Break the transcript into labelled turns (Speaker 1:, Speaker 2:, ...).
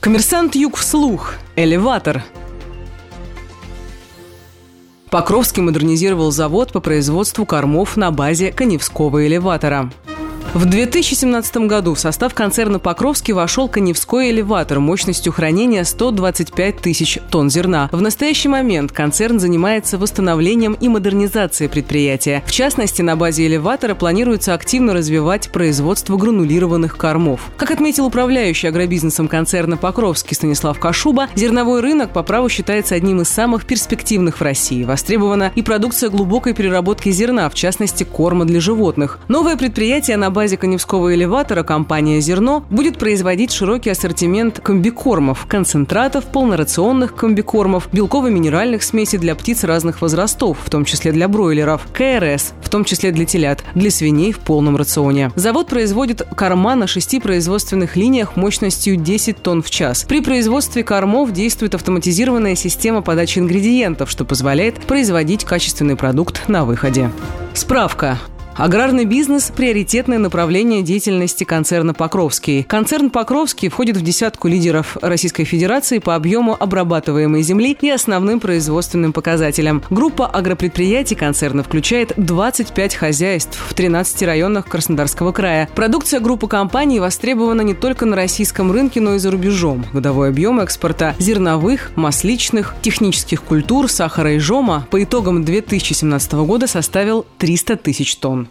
Speaker 1: Коммерсант Юг вслух. Элеватор. Покровский модернизировал завод по производству кормов на базе Коневского элеватора. В 2017 году в состав концерна «Покровский» вошел коневской элеватор мощностью хранения 125 тысяч тонн зерна. В настоящий момент концерн занимается восстановлением и модернизацией предприятия. В частности, на базе элеватора планируется активно развивать производство гранулированных кормов. Как отметил управляющий агробизнесом концерна «Покровский» Станислав Кашуба, зерновой рынок по праву считается одним из самых перспективных в России. Востребована и продукция глубокой переработки зерна, в частности, корма для животных. Новое предприятие на базе Коневского элеватора компания «Зерно» будет производить широкий ассортимент комбикормов, концентратов, полнорационных комбикормов, белково-минеральных смесей для птиц разных возрастов, в том числе для бройлеров, КРС, в том числе для телят, для свиней в полном рационе. Завод производит корма на шести производственных линиях мощностью 10 тонн в час. При производстве кормов действует автоматизированная система подачи ингредиентов, что позволяет производить качественный продукт на выходе. Справка. Аграрный бизнес – приоритетное направление деятельности концерна «Покровский». Концерн «Покровский» входит в десятку лидеров Российской Федерации по объему обрабатываемой земли и основным производственным показателям. Группа агропредприятий концерна включает 25 хозяйств в 13 районах Краснодарского края. Продукция группы компаний востребована не только на российском рынке, но и за рубежом. Годовой объем экспорта зерновых, масличных, технических культур, сахара и жома по итогам 2017 года составил 300 тысяч тонн.